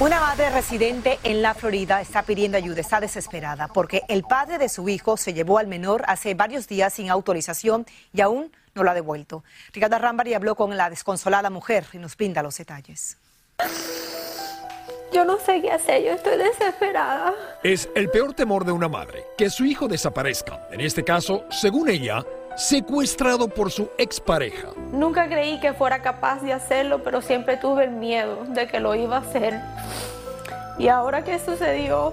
Una madre residente en la Florida está pidiendo ayuda, está desesperada porque el padre de su hijo se llevó al menor hace varios días sin autorización y aún no lo ha devuelto. Ricardo Rambari habló con la desconsolada mujer y nos brinda los detalles. Yo no sé qué hacer, yo estoy desesperada. Es el peor temor de una madre, que su hijo desaparezca. En este caso, según ella, secuestrado por su expareja. Nunca creí que fuera capaz de hacerlo, pero siempre tuve el miedo de que lo iba a hacer. Y ahora que sucedió,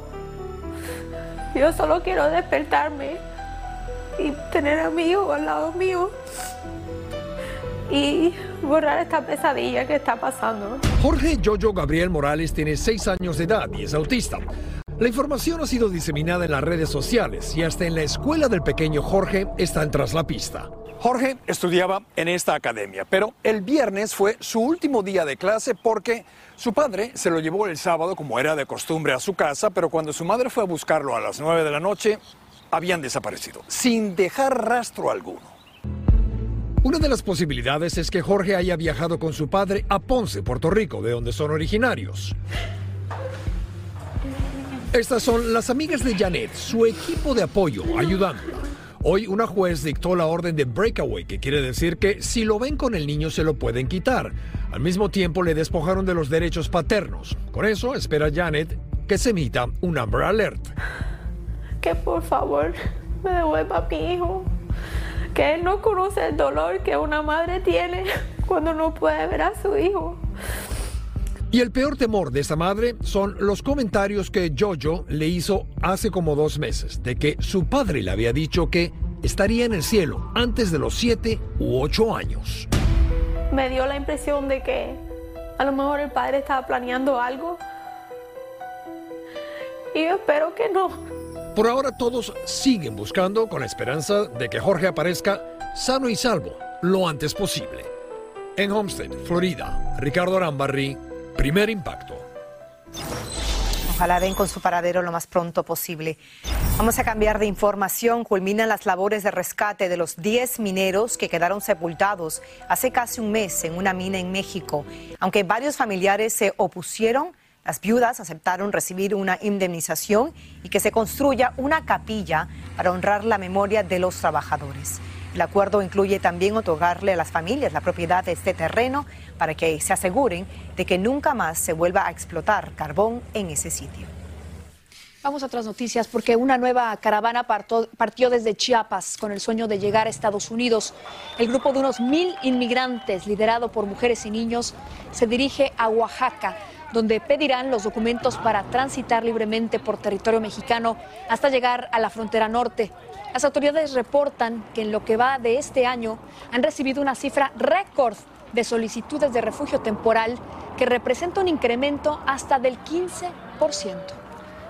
yo solo quiero despertarme y tener a mi hijo al lado mío y borrar esta pesadilla que está pasando. Jorge Jojo Gabriel Morales tiene seis años de edad y es autista. La información ha sido diseminada en las redes sociales y hasta en la escuela del pequeño Jorge están tras la pista. Jorge estudiaba en esta academia, pero el viernes fue su último día de clase porque su padre se lo llevó el sábado como era de costumbre a su casa, pero cuando su madre fue a buscarlo a las 9 de la noche, habían desaparecido, sin dejar rastro alguno. Una de las posibilidades es que Jorge haya viajado con su padre a Ponce, Puerto Rico, de donde son originarios. Estas son las amigas de Janet, su equipo de apoyo, ayudándola. Hoy una juez dictó la orden de breakaway, que quiere decir que si lo ven con el niño se lo pueden quitar. Al mismo tiempo le despojaron de los derechos paternos. Con eso espera Janet que se emita un Amber Alert. Que por favor me devuelva a mi hijo. Que él no conoce el dolor que una madre tiene cuando no puede ver a su hijo. Y el peor temor de esta madre son los comentarios que Jojo le hizo hace como dos meses, de que su padre le había dicho que estaría en el cielo antes de los siete u ocho años. Me dio la impresión de que a lo mejor el padre estaba planeando algo. Y yo espero que no. Por ahora todos siguen buscando con la esperanza de que Jorge aparezca sano y salvo lo antes posible. En Homestead, Florida, Ricardo Arambarri, Primer impacto. Ojalá den con su paradero lo más pronto posible. Vamos a cambiar de información. Culminan las labores de rescate de los 10 mineros que quedaron sepultados hace casi un mes en una mina en México. Aunque varios familiares se opusieron, las viudas aceptaron recibir una indemnización y que se construya una capilla para honrar la memoria de los trabajadores. El acuerdo incluye también otorgarle a las familias la propiedad de este terreno para que se aseguren de que nunca más se vuelva a explotar carbón en ese sitio. Vamos a otras noticias porque una nueva caravana partió desde Chiapas con el sueño de llegar a Estados Unidos. El grupo de unos mil inmigrantes, liderado por mujeres y niños, se dirige a Oaxaca, donde pedirán los documentos para transitar libremente por territorio mexicano hasta llegar a la frontera norte. Las autoridades reportan que en lo que va de este año han recibido una cifra récord de solicitudes de refugio temporal que representa un incremento hasta del 15%.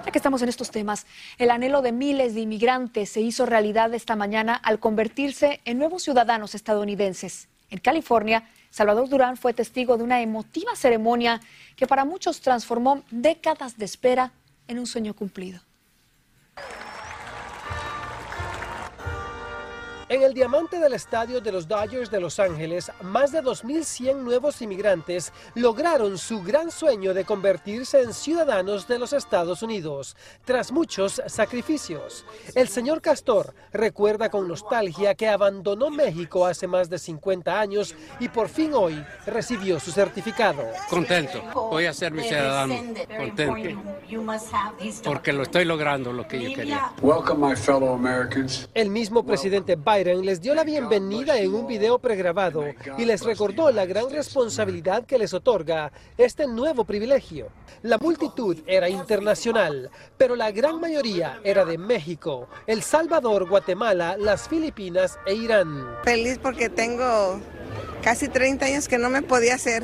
Ya que estamos en estos temas, el anhelo de miles de inmigrantes se hizo realidad esta mañana al convertirse en nuevos ciudadanos estadounidenses. En California, Salvador Durán fue testigo de una emotiva ceremonia que para muchos transformó décadas de espera en un sueño cumplido. En el diamante del estadio de los Dodgers de Los Ángeles, más de 2.100 nuevos inmigrantes lograron su gran sueño de convertirse en ciudadanos de los Estados Unidos, tras muchos sacrificios. El señor Castor recuerda con nostalgia que abandonó México hace más de 50 años y por fin hoy recibió su certificado. Contento, voy a ser mi ciudadano, contento, porque lo estoy logrando lo que yo quería. El mismo presidente Biden les dio la bienvenida en un video pregrabado y les recordó la gran responsabilidad que les otorga este nuevo privilegio. La multitud era internacional, pero la gran mayoría era de México, El Salvador, Guatemala, las Filipinas e Irán. Feliz porque tengo casi 30 años que no me podía ser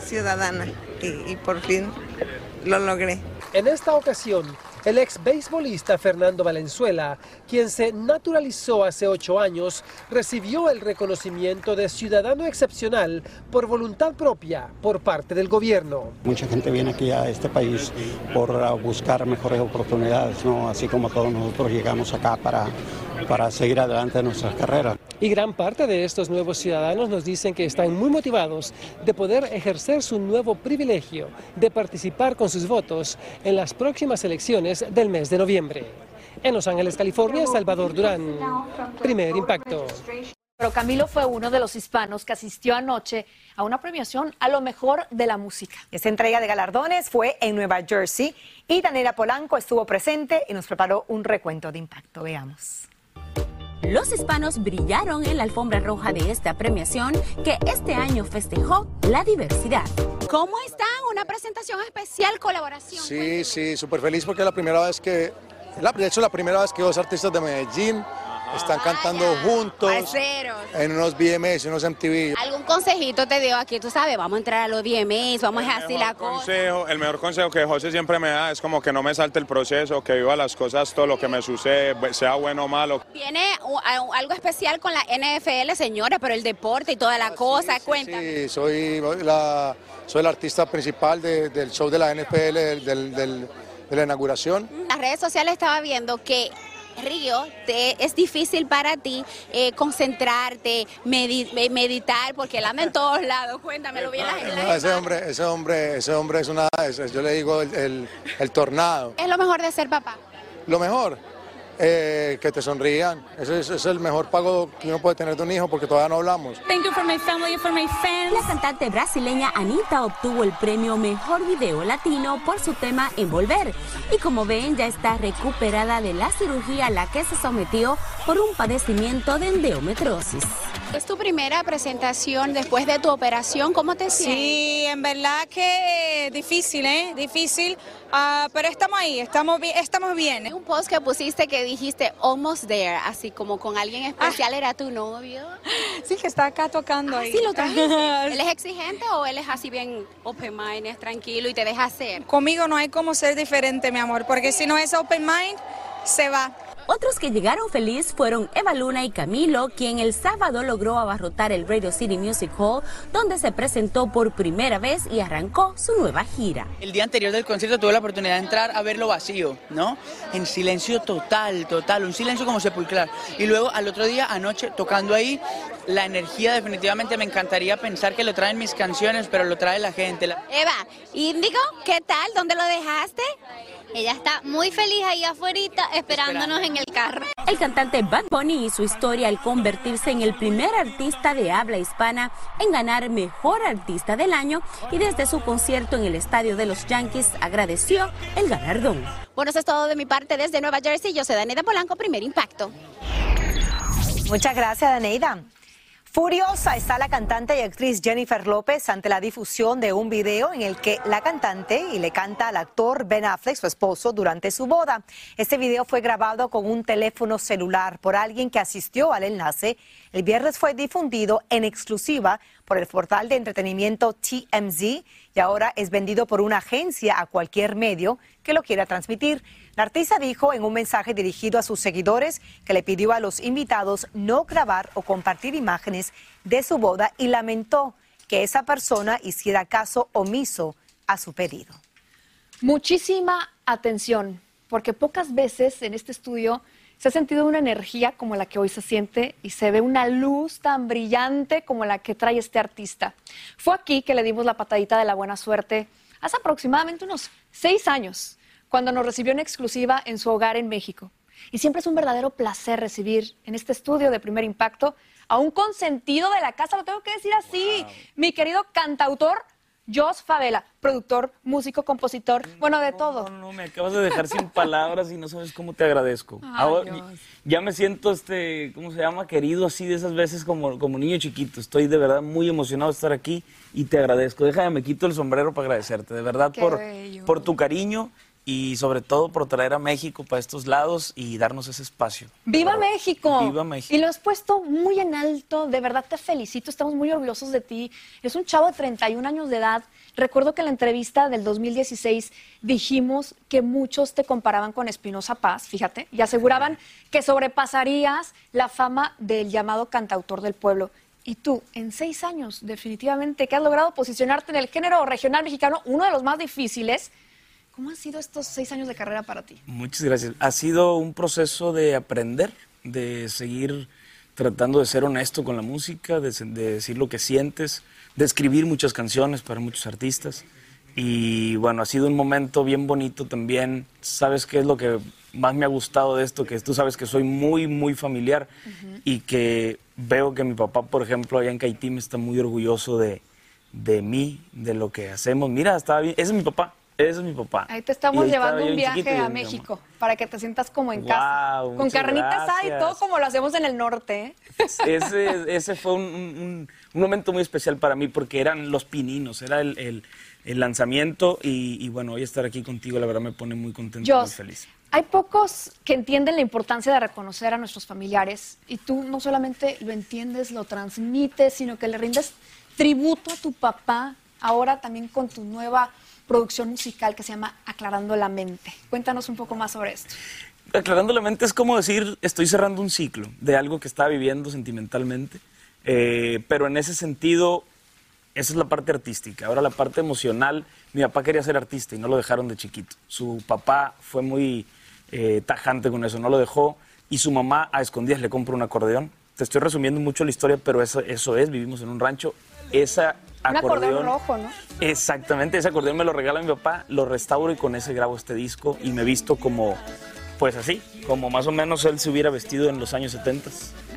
ciudadana y, y por fin lo logré. En esta ocasión, el ex beisbolista Fernando Valenzuela, quien se naturalizó hace ocho años, recibió el reconocimiento de ciudadano excepcional por voluntad propia por parte del gobierno. Mucha gente viene aquí a este país por uh, buscar mejores oportunidades, ¿no? así como todos nosotros llegamos acá para, para seguir adelante en nuestras carreras. Y gran parte de estos nuevos ciudadanos nos dicen que están muy motivados de poder ejercer su nuevo privilegio de participar con sus votos en las próximas elecciones del mes de noviembre. En Los Ángeles, California, Salvador Durán. Primer impacto. Pero Camilo fue uno de los hispanos que asistió anoche a una premiación a lo mejor de la música. Esta entrega de galardones fue en Nueva Jersey y Daniela Polanco estuvo presente y nos preparó un recuento de impacto. Veamos. Los hispanos brillaron en la alfombra roja de esta premiación que este año festejó la diversidad. ¿Cómo están? Una presentación especial, colaboración. Sí, sí, súper feliz porque es la primera vez que, de hecho la primera vez que dos artistas de Medellín están cantando juntos Parceros. en unos BMS, unos MTV. ¿Algún consejito te dio aquí? Tú sabes, vamos a entrar a los VMAs, vamos a así la cosa. consejo, el mejor consejo que José siempre me da es como que no me salte el proceso, que viva las cosas, todo lo que me sucede, sea bueno o malo. A- algo especial con la NFL, señores, pero el deporte y toda la cosa, cuéntame. Sí, soy la, soy el artista principal de- del show de la NFL, del- del- del- de la inauguración. En las redes sociales estaba viendo que Río, te- es difícil para ti eh, concentrarte, medi- eh, meditar, porque él anda en todos lados. Cuéntamelo bien. la- la- No, ese hombre, ese hombre, ese hombre es una, es- yo le digo el, el- el tornado. ¿Qué es lo mejor de ser papá? Lo mejor, eh, que te sonrían. Ese es, el mejor pago que uno puede tener de un hijo porque todavía no hablamos. Thank you for my family and for my fans. La cantante brasileña Anita obtuvo el premio Mejor Video Latino por su tema Envolver. Y como ven, ya está recuperada de la cirugía a la que se sometió por un padecimiento de endometriosis. Es tu primera presentación después de tu operación. ¿Cómo te sientes? Sí, en verdad que difícil, ¿eh? Difícil, ah, pero estamos ahí, estamos, bi- estamos bien. Un post que pusiste que dijiste almost there, así como con alguien especial, ¿era tu novio? Sí, que está acá tocando Ah, ahí. sí, lo trajiste. ¿Él es exigente o él es así bien open mind, es tranquilo y te deja hacer? Conmigo no hay como ser diferente, mi amor, porque si no es open mind, se va. Otros que llegaron feliz fueron Eva Luna y Camilo, quien el sábado logró abarrotar el Radio City Music Hall, donde se presentó por primera vez y arrancó su nueva gira. El día anterior del concierto tuve la oportunidad de entrar a verlo vacío, ¿no? En silencio total, total, un silencio como sepulcral. Y luego al otro día, anoche, tocando ahí, la energía definitivamente me encantaría pensar que lo traen mis canciones, pero lo trae la gente. La- Eva, Índigo, ¿qué tal? ¿Dónde lo dejaste? Ella está muy feliz ahí afuera esperándonos en el carro. El cantante Bad Bunny y su historia al convertirse en el primer artista de habla hispana en ganar Mejor Artista del Año y desde su concierto en el estadio de los Yankees agradeció el galardón. Bueno, eso es todo de mi parte desde Nueva Jersey. Yo soy Daniela Polanco, Primer Impacto. Muchas gracias, Daneida. Furiosa está la cantante y actriz Jennifer López ante la difusión de un video en el que la cantante y le canta al actor Ben Affleck, su esposo, durante su boda. Este video fue grabado con un teléfono celular por alguien que asistió al enlace. El viernes fue difundido en exclusiva por el portal de entretenimiento TMZ y ahora es vendido por una agencia a cualquier medio que lo quiera transmitir. La artista dijo en un mensaje dirigido a sus seguidores que le pidió a los invitados no grabar o compartir imágenes de su boda y lamentó que esa persona hiciera caso omiso a su pedido. Muchísima atención, porque pocas veces en este estudio se ha sentido una energía como la que hoy se siente y se ve una luz tan brillante como la que trae este artista. Fue aquí que le dimos la patadita de la buena suerte hace aproximadamente unos seis años, cuando nos recibió en exclusiva en su hogar en México. Y siempre es un verdadero placer recibir en este estudio de primer impacto a un consentido de la casa, lo tengo que decir así, mi querido cantautor Jos Favela, productor, músico, compositor, bueno, de todo. No, no, me acabas de dejar sin palabras y no sabes cómo te agradezco. Ahora, ya me siento, este, ¿cómo se llama? Querido así de esas veces como, como niño chiquito. Estoy de verdad muy emocionado de estar aquí y te agradezco. Déjame, me quito el sombrero para agradecerte, de verdad, por, por tu cariño y sobre todo por traer a México para estos lados y darnos ese espacio. ¡Viva México! ¡Viva México! Y lo has puesto muy en alto, de verdad te felicito, estamos muy orgullosos de ti. Es un chavo de 31 años de edad. Recuerdo que en la entrevista del 2016 dijimos que muchos te comparaban con Espinosa Paz, fíjate, y aseguraban que sobrepasarías la fama del llamado cantautor del pueblo. Y tú, en seis años, definitivamente, que has logrado posicionarte en el género regional mexicano, uno de los más difíciles, ¿Cómo han sido estos seis años de carrera para ti? Muchas gracias. Ha sido un proceso de aprender, de seguir tratando de ser honesto con la música, de, decir lo que sientes, de escribir muchas canciones para muchos artistas. Y bueno, ha sido un momento bien bonito también. ¿Sabes qué es lo que más me ha gustado de esto? Que tú sabes que soy muy, muy familiar y que veo que mi papá, por ejemplo, allá en Caití me está muy orgulloso de, de mí, de lo que hacemos. Mira, estaba bien. Ese es mi papá. Ese es mi papá. Ahí te estamos llevando un viaje a México para que te sientas como en casa. Con carnitas asada y todo como lo hacemos en el norte. ¿eh? Ese, ese fue un, momento muy especial para mí porque eran los pininos, era el, lanzamiento y, bueno, hoy estar aquí contigo la verdad me pone muy contento y muy feliz. Hay pocos que entienden la importancia de reconocer a nuestros familiares y tú no solamente lo entiendes, lo transmites, sino que le rindes tributo a tu papá ahora también con tu nueva producción musical que se llama Aclarando la Mente. Cuéntanos un poco más sobre esto. Aclarando la mente es como decir, estoy cerrando un ciclo de algo que estaba viviendo sentimentalmente, eh, pero en ese sentido, esa es la parte artística. Ahora la parte emocional, mi papá quería ser artista y no lo dejaron de chiquito. Su papá fue muy eh, tajante con eso, no lo dejó, y su mamá a escondidas le compró un acordeón. Te estoy resumiendo mucho la historia, pero eso, eso es, vivimos en un rancho. Esa un acordeón, rojo, ¿no? Exactamente, ese acordeón me lo regala mi papá, lo restauro y con ese grabo este disco y me visto como, pues así, como más o menos él se hubiera vestido en los años 70.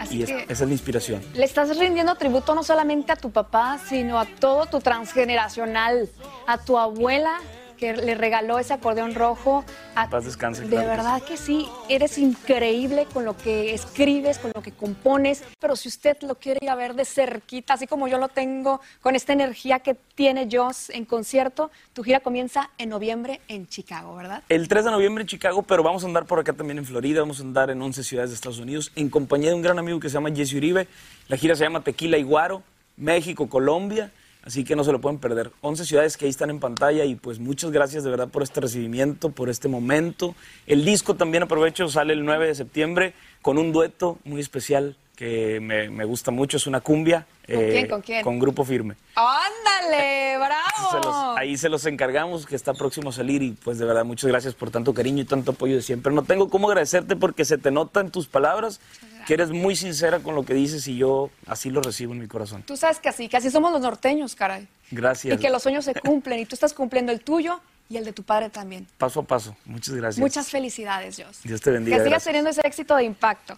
y esa es la inspiración. Le estás rindiendo tributo no solamente a tu papá, sino a todo tu transgeneracional, a tu abuela que le regaló ese acordeón rojo. A, Paz descanse. De verdad que sí, eres increíble con lo que escribes, con lo que compones, pero si usted lo quiere ir a ver de cerquita, así como yo lo tengo, con esta energía que tiene Joss en concierto, tu gira comienza en noviembre en Chicago, ¿verdad? El 3 de noviembre en Chicago, pero vamos a andar por acá también en Florida, vamos a andar en 11 ciudades de Estados Unidos, en compañía de un gran amigo que se llama Jesse Uribe. La gira se llama Tequila y Guaro, México, Colombia. Así que no se lo pueden perder. 11 ciudades que ahí están en pantalla y pues muchas gracias de verdad por este recibimiento, por este momento. El disco también aprovecho, sale el 9 de septiembre con un dueto muy especial que me, gusta mucho, es una cumbia. ¿Con quién? Eh, ¿Con quién? Con Grupo Firme. ¡Ándale! ¡Bravo! ahí se los encargamos, que está próximo a salir y pues de verdad muchas gracias por tanto cariño y tanto apoyo de siempre. No tengo cómo agradecerte porque se te nota en tus palabras que eres muy sincera con lo que dices y yo así lo recibo en mi corazón. Tú sabes que así, que así somos los norteños, caray. Gracias. Y que los sueños se cumplen y tú estás cumpliendo el tuyo y el de tu padre también. Paso a paso. Muchas gracias. Muchas felicidades, Dios. Dios te bendiga. Que sigas teniendo ese éxito de impacto.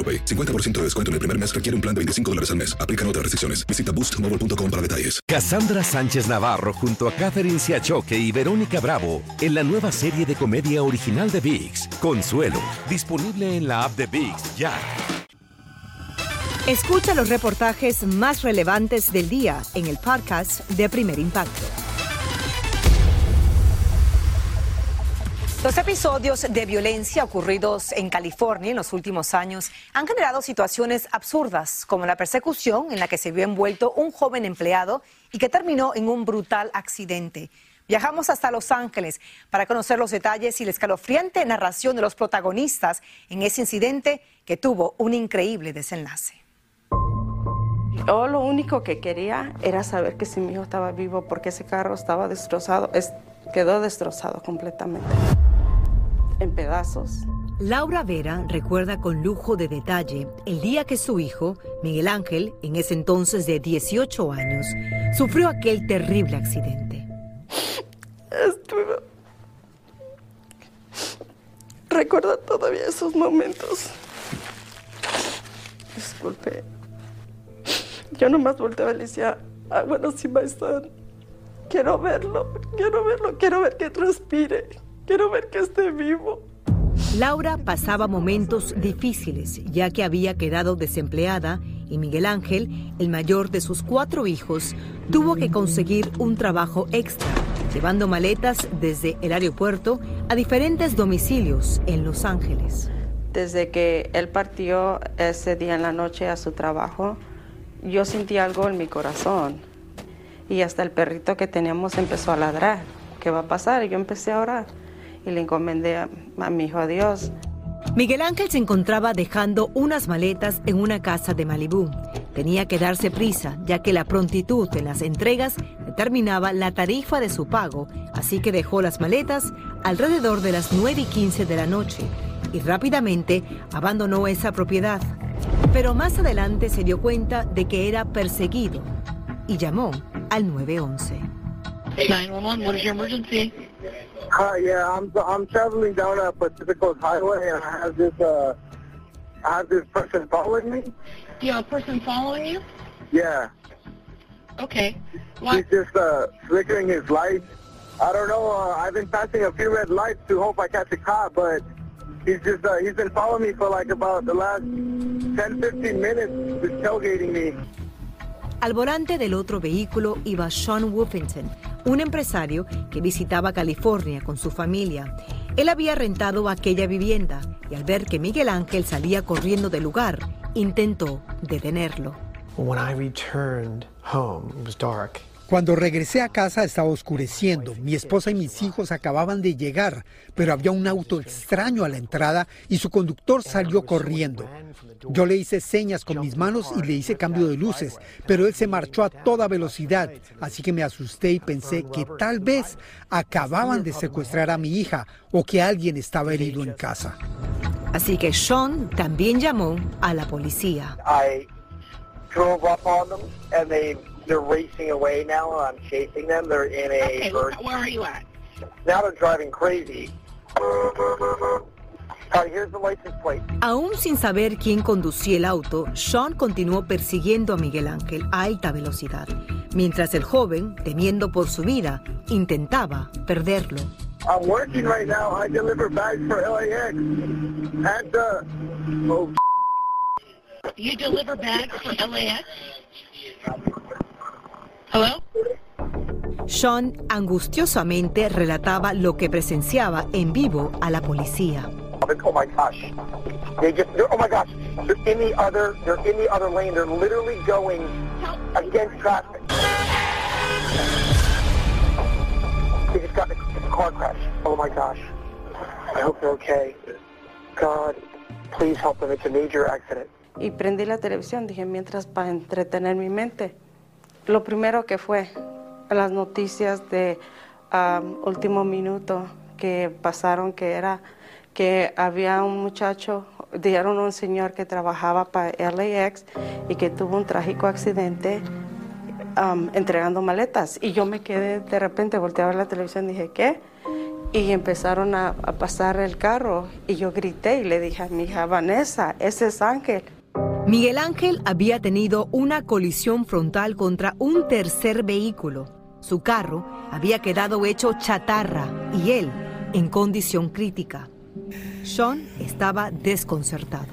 AroPay. 50% de descuento en el primer mes requiere un plan de 25 dólares al mes. Aplican otras restricciones. Visita boostmobile.com para detalles. Cassandra Sánchez Navarro junto a Catherine Siachoque y Verónica Bravo en la nueva serie de comedia original de VIX, Consuelo, disponible en la app de VIX ya. Escucha los reportajes más relevantes del día en el podcast de Primer Impacto. Los episodios de violencia ocurridos en California en los últimos años han generado situaciones absurdas, como la persecución en la que se vio envuelto un joven empleado y que terminó en un brutal accidente. Viajamos hasta Los Ángeles para conocer los detalles y la escalofriante narración de los protagonistas en ese incidente que tuvo un increíble desenlace. Yo lo único que quería era saber que si mi hijo estaba vivo porque ese carro estaba destrozado, quedó destrozado completamente, en pedazos. Laura Vera recuerda con lujo de detalle el día que su hijo, Miguel Ángel, en ese entonces de 18 años, sufrió aquel terrible accidente. Estuve... Recuerdo todavía esos momentos. Disculpe. Yo nomás volteaba y le decía, ah, bueno, sí, maestro, quiero verlo, quiero verlo, quiero ver que respire, quiero ver que esté vivo. Laura pasaba momentos difíciles ya que había quedado desempleada y Miguel Ángel, el mayor de sus cuatro hijos, tuvo que conseguir un trabajo extra, llevando maletas desde el aeropuerto a diferentes domicilios en Los Ángeles. Desde que él partió ese día en la noche a su trabajo, yo sentí algo en mi corazón y hasta el perrito que teníamos empezó a ladrar. ¿Qué va a pasar? Yo empecé a orar y le encomendé a, mi hijo a Dios. Miguel Ángel se encontraba dejando unas maletas en una casa de Malibú. Tenía que darse prisa, ya que la prontitud en las entregas determinaba la tarifa de su pago, así que dejó las maletas alrededor de las 9 y 15 de la noche y rápidamente abandonó esa propiedad. Pero más adelante se dio cuenta de que era perseguido y llamó al 911. 911, what is your emergency? Hi, yeah, I'm I'm traveling down a Pacific Coast Highway and I have this uh I have this person following me. You have a person following you? Yeah. Okay. What? He's just uh flickering his lights. I don't know. Uh, I've been passing a few red lights to hope I catch a cop, but he's just uh, he's been following me for like about the last 10, 15 minutes, just tailgating me. Al volante del otro vehículo iba Sean Woofington, un empresario que visitaba California con su familia. Él había rentado aquella vivienda y al ver que Miguel Ángel salía corriendo del lugar, intentó detenerlo. When I returned home, it was dark. Cuando regresé a casa estaba oscureciendo. Mi esposa y mis hijos acababan de llegar, pero había un auto extraño a la entrada y su conductor salió corriendo. Yo le hice señas con mis manos y le hice cambio de luces, pero él se marchó a toda velocidad, así que me asusté y pensé que tal vez acababan de secuestrar a mi hija o que alguien estaba herido en casa. Así que Sean también llamó a la policía. They're racing away now. I'm chasing them. They're in a. Okay, where are you at? Now they're driving crazy. here's the license plate. Aún sin saber quién conducía el auto, Sean continuó persiguiendo a Miguel Ángel a alta velocidad, mientras el joven, temiendo por su vida, intentaba perderlo. I'm working right now. I deliver bags for LAX. And, oh, you deliver bags for LAX? Sean angustiosamente relataba lo que presenciaba en vivo a la policía. Oh my gosh. They just, oh my gosh. They're in the other, they're in the other lane. They're literally going against traffic. They just got a car crash. Oh my gosh. I hope they're okay. God, please help them. It's a major accident. Y prendí la televisión, dije, mientras para entretener mi mente. Lo primero que fue las noticias de último minuto que pasaron, que era que había un muchacho, dijeron un señor que trabajaba para LAX y que tuvo un trágico accidente entregando maletas. Y yo me quedé, de repente volteé a ver la televisión y dije, ¿qué? y empezaron a, a, pasar el carro y yo grité y le dije a mi hija, Vanessa, ese es Ángel. Miguel Ángel había tenido una colisión frontal contra un tercer vehículo. Su carro había quedado hecho chatarra y él en condición crítica. Sean estaba desconcertado.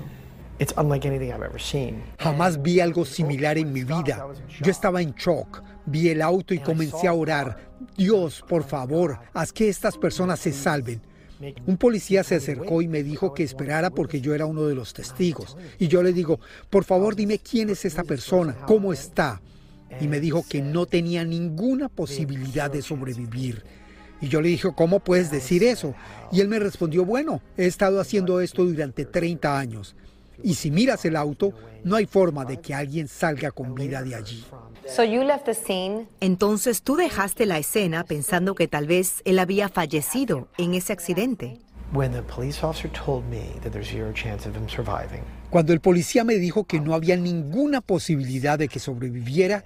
Jamás vi algo similar en mi vida. Yo estaba en shock. Vi el auto y comencé a orar. Dios, por favor, haz que estas personas se salven. Un policía se acercó y me dijo que esperara porque yo era uno de los testigos. Y yo le digo, por favor dime quién es esta persona, cómo está. Y me dijo que no tenía ninguna posibilidad de sobrevivir. Y yo le dije, ¿cómo puedes decir eso? Y él me respondió, bueno, he estado haciendo esto durante 30 años. Y si miras el auto, no hay forma de que alguien salga con vida de allí. Entonces tú dejaste la escena pensando que tal vez él había fallecido en ese accidente. Cuando el policía me dijo que no había ninguna posibilidad de que sobreviviera,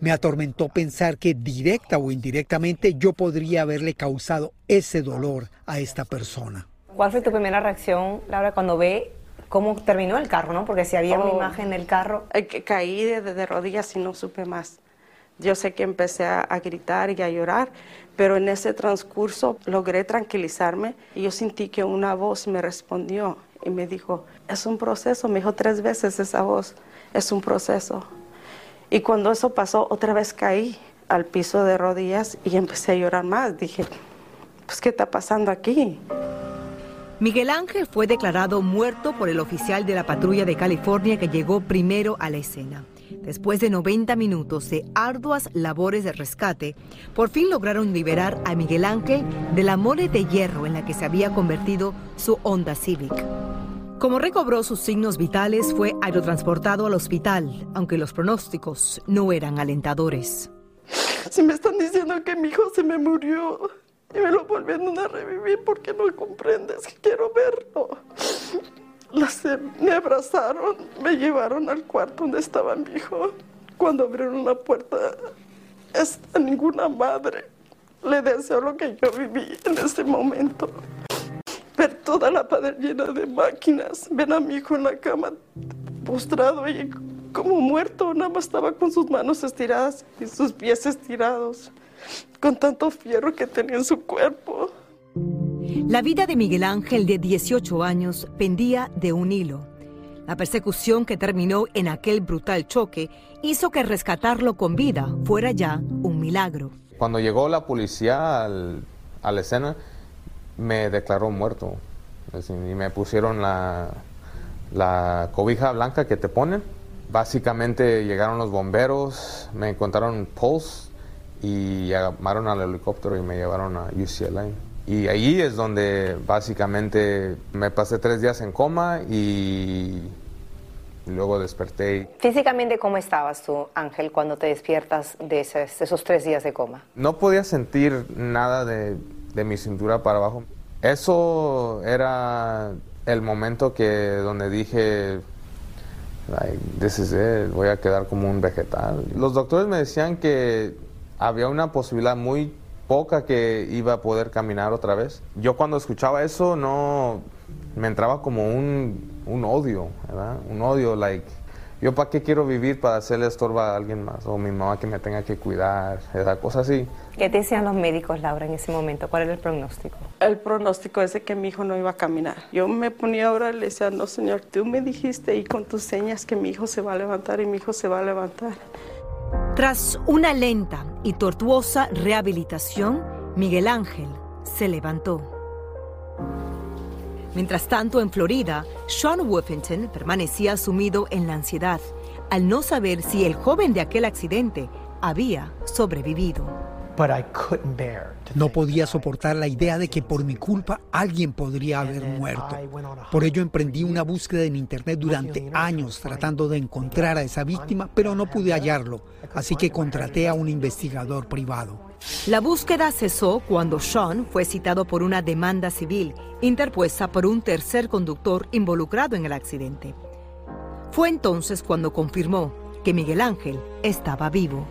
me atormentó pensar que directa o indirectamente yo podría haberle causado ese dolor a esta persona. ¿Cuál fue tu primera reacción, Laura, cuando ve cómo terminó el carro, ¿no? Porque si había una Oh. imagen del carro. Caí de, de rodillas y no supe más. Yo sé que empecé a, a gritar y a llorar, pero en ese transcurso logré tranquilizarme y yo sentí que una voz me respondió y me dijo, es un proceso, me dijo tres veces esa voz, es un proceso. Y cuando eso pasó, otra vez caí al piso de rodillas y empecé a llorar más. Dije, pues, ¿qué está pasando aquí? Miguel Ángel fue declarado muerto por el oficial de la patrulla de California que llegó primero a la escena. Después de 90 minutos de arduas labores de rescate, por fin lograron liberar a Miguel Ángel de la mole de hierro en la que se había convertido su Honda Civic. Como recobró sus signos vitales, fue aerotransportado al hospital, aunque los pronósticos no eran alentadores. Si me están diciendo que mi hijo se me murió y me lo volvieron a revivir porque no comprendes que quiero verlo. Me abrazaron, me llevaron al cuarto donde estaba mi hijo. Cuando abrieron la puerta, a ninguna madre le deseo lo que yo viví en ese momento. Ver toda la pared llena de máquinas, ver a mi hijo en la cama postrado y como muerto, nada más estaba con sus manos estiradas y sus pies estirados, con tanto fierro que tenía en su cuerpo. La vida de Miguel Ángel, de 18 años, pendía de un hilo. La persecución que terminó en aquel brutal choque hizo que rescatarlo con vida fuera ya un milagro. Cuando llegó la policía al- a la escena, me declaró muerto. Decir, Y me pusieron la, la cobija blanca que te ponen. Básicamente llegaron los bomberos, me encontraron pulse y llamaron al helicóptero y me llevaron a UCLA. Y ahí es donde básicamente me pasé tres días en coma y luego desperté. Físicamente, ¿cómo estabas tú, Ángel, cuando te despiertas de esos, de esos tres días de coma? No podía sentir nada de, de mi cintura para abajo. Eso era el momento que donde dije, like, this is it, voy a quedar como un vegetal. Los doctores me decían que había una posibilidad muy poca que iba a poder caminar otra vez. Yo cuando escuchaba eso no me entraba como un, un odio, ¿verdad? Un odio, like, yo para qué quiero vivir para hacerle estorba a alguien más o mi mamá que me tenga que cuidar, ¿verdad? Cosas así. ¿Qué te decían los médicos, Laura, en ese momento? ¿Cuál era el pronóstico? El pronóstico es de que mi hijo no iba a caminar. Yo me ponía ahora y le decía, no señor, tú me dijiste y con tus señas que mi hijo se va a levantar y mi hijo se va a levantar. Tras una lenta y tortuosa rehabilitación, Miguel Ángel se levantó. Mientras tanto, en Florida, Sean Wolfington permanecía sumido en la ansiedad al no saber si el joven de aquel accidente había sobrevivido. No podía soportar la idea de que por mi culpa alguien podría haber muerto. Por ello emprendí una búsqueda en Internet durante años tratando de encontrar a esa víctima, pero no pude hallarlo, así que contraté a un investigador privado. La búsqueda cesó cuando Sean fue citado por una demanda civil interpuesta por un tercer conductor involucrado en el accidente. Fue entonces cuando confirmó que Miguel Ángel estaba vivo.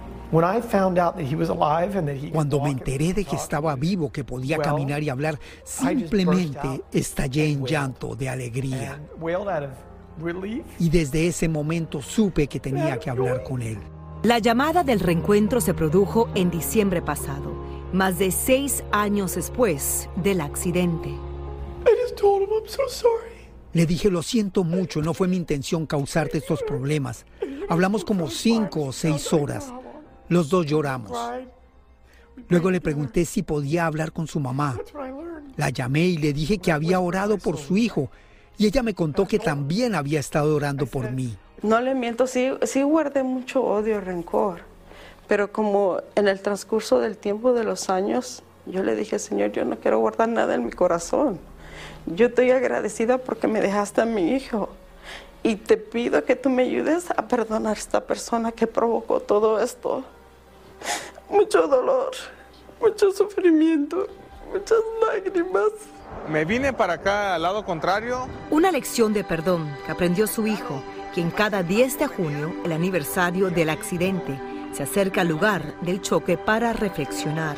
Cuando me enteré de que estaba vivo, que podía caminar y hablar, simplemente estallé en llanto de alegría. Y desde ese momento supe que tenía que hablar con él. La llamada del reencuentro se produjo en diciembre pasado, más de seis años después del accidente. Le dije, lo siento mucho, no fue mi intención causarte estos problemas. Hablamos como cinco o seis horas. Los dos lloramos. Luego le pregunté si podía hablar con su mamá. La llamé y le dije que había orado por su hijo y ella me contó que también había estado orando por mí. No le miento, sí, guardé mucho odio y rencor, pero como en el transcurso del tiempo de los años, yo le dije, Señor, yo no quiero guardar nada en mi corazón. Yo estoy agradecida porque me dejaste a mi hijo y te pido que tú me ayudes a perdonar a esta persona que provocó todo esto mucho dolor, mucho sufrimiento, muchas lágrimas. Me vine para acá al lado contrario. Una lección de perdón que aprendió su hijo, quien cada 10 de junio, el aniversario del accidente, se acerca al lugar del choque para reflexionar.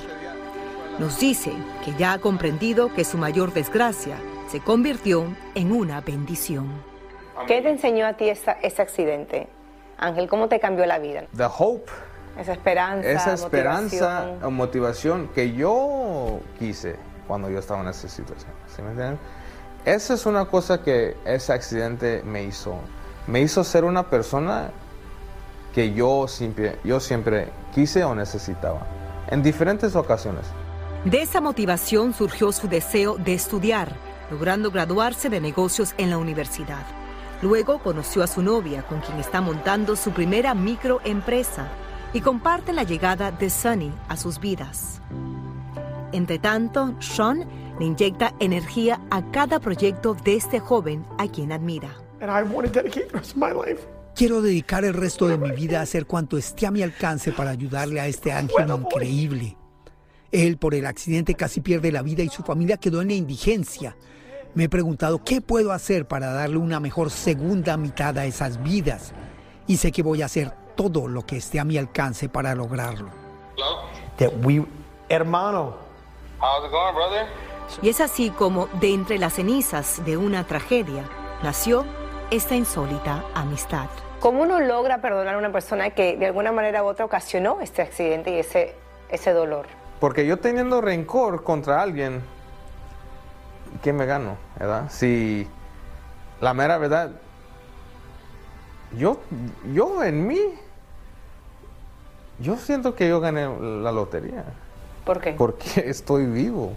Nos dice que ya ha comprendido que su mayor desgracia se convirtió en una bendición. ¿Qué te enseñó a ti ese accidente? Ángel, ¿cómo te cambió la vida? The hope esa esperanza. Esa esperanza o motivación que yo quise cuando yo estaba en esa situación. ¿Sí me entienden? Esa es una cosa que ese accidente me hizo. Me hizo ser una persona que yo siempre, yo siempre quise o necesitaba. En diferentes ocasiones. De esa motivación surgió su deseo de estudiar, logrando graduarse de negocios en la universidad. Luego conoció a su novia, con quien está montando su primera microempresa y comparten la llegada de Sunny a sus vidas. Entre tanto, Sean le inyecta energía a cada proyecto de este joven a quien admira. Quiero dedicar el resto de mi vida a hacer cuanto esté a mi alcance para ayudarle a este ángel increíble. Él por el accidente casi pierde la vida y su familia quedó en la indigencia. Me he preguntado qué puedo hacer para darle una mejor segunda mitad a esas vidas. Y sé que voy a hacer todo lo que esté a mi alcance para lograrlo. hermano. Y es así como, de entre las cenizas de una tragedia, nació esta insólita amistad. ¿Cómo uno logra perdonar a una persona que de alguna manera u otra ocasionó este accidente y ese, ese dolor? Porque yo teniendo rencor contra alguien, ¿qué me gano? ¿Verdad? Si la mera verdad, yo, yo en mí yo siento que yo gané la lotería. ¿Por qué? Porque estoy vivo.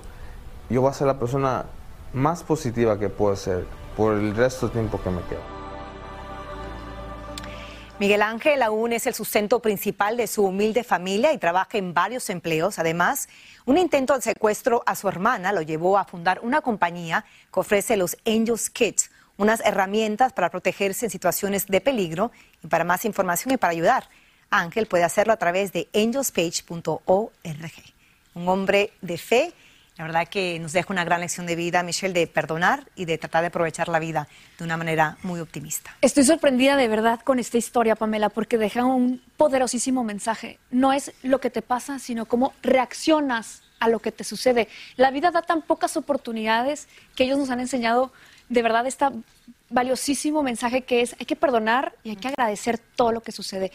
Yo voy a ser la persona más positiva que puedo ser por el resto del tiempo que me queda. Miguel Ángel aún es el sustento principal de su humilde familia y trabaja en varios empleos. Además, un intento de secuestro a su hermana lo llevó a fundar una compañía que ofrece los Angels Kits, unas herramientas para protegerse en situaciones de peligro y para más información y para ayudar Ángel puede hacerlo a través de angelspage.org. Un hombre de fe, la verdad que nos deja una gran lección de vida, Michelle, de perdonar y de tratar de aprovechar la vida de una manera muy optimista. Estoy sorprendida de verdad con esta historia, Pamela, porque deja un poderosísimo mensaje. No es lo que te pasa, sino cómo reaccionas a lo que te sucede. La vida da tan pocas oportunidades que ellos nos han enseñado de verdad este valiosísimo mensaje que es hay que perdonar y hay que agradecer todo lo que sucede.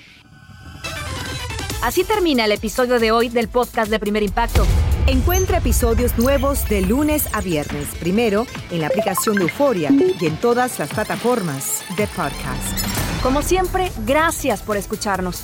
Así termina el episodio de hoy del podcast de Primer Impacto. Encuentra episodios nuevos de lunes a viernes, primero en la aplicación de Euforia y en todas las plataformas de podcast. Como siempre, gracias por escucharnos.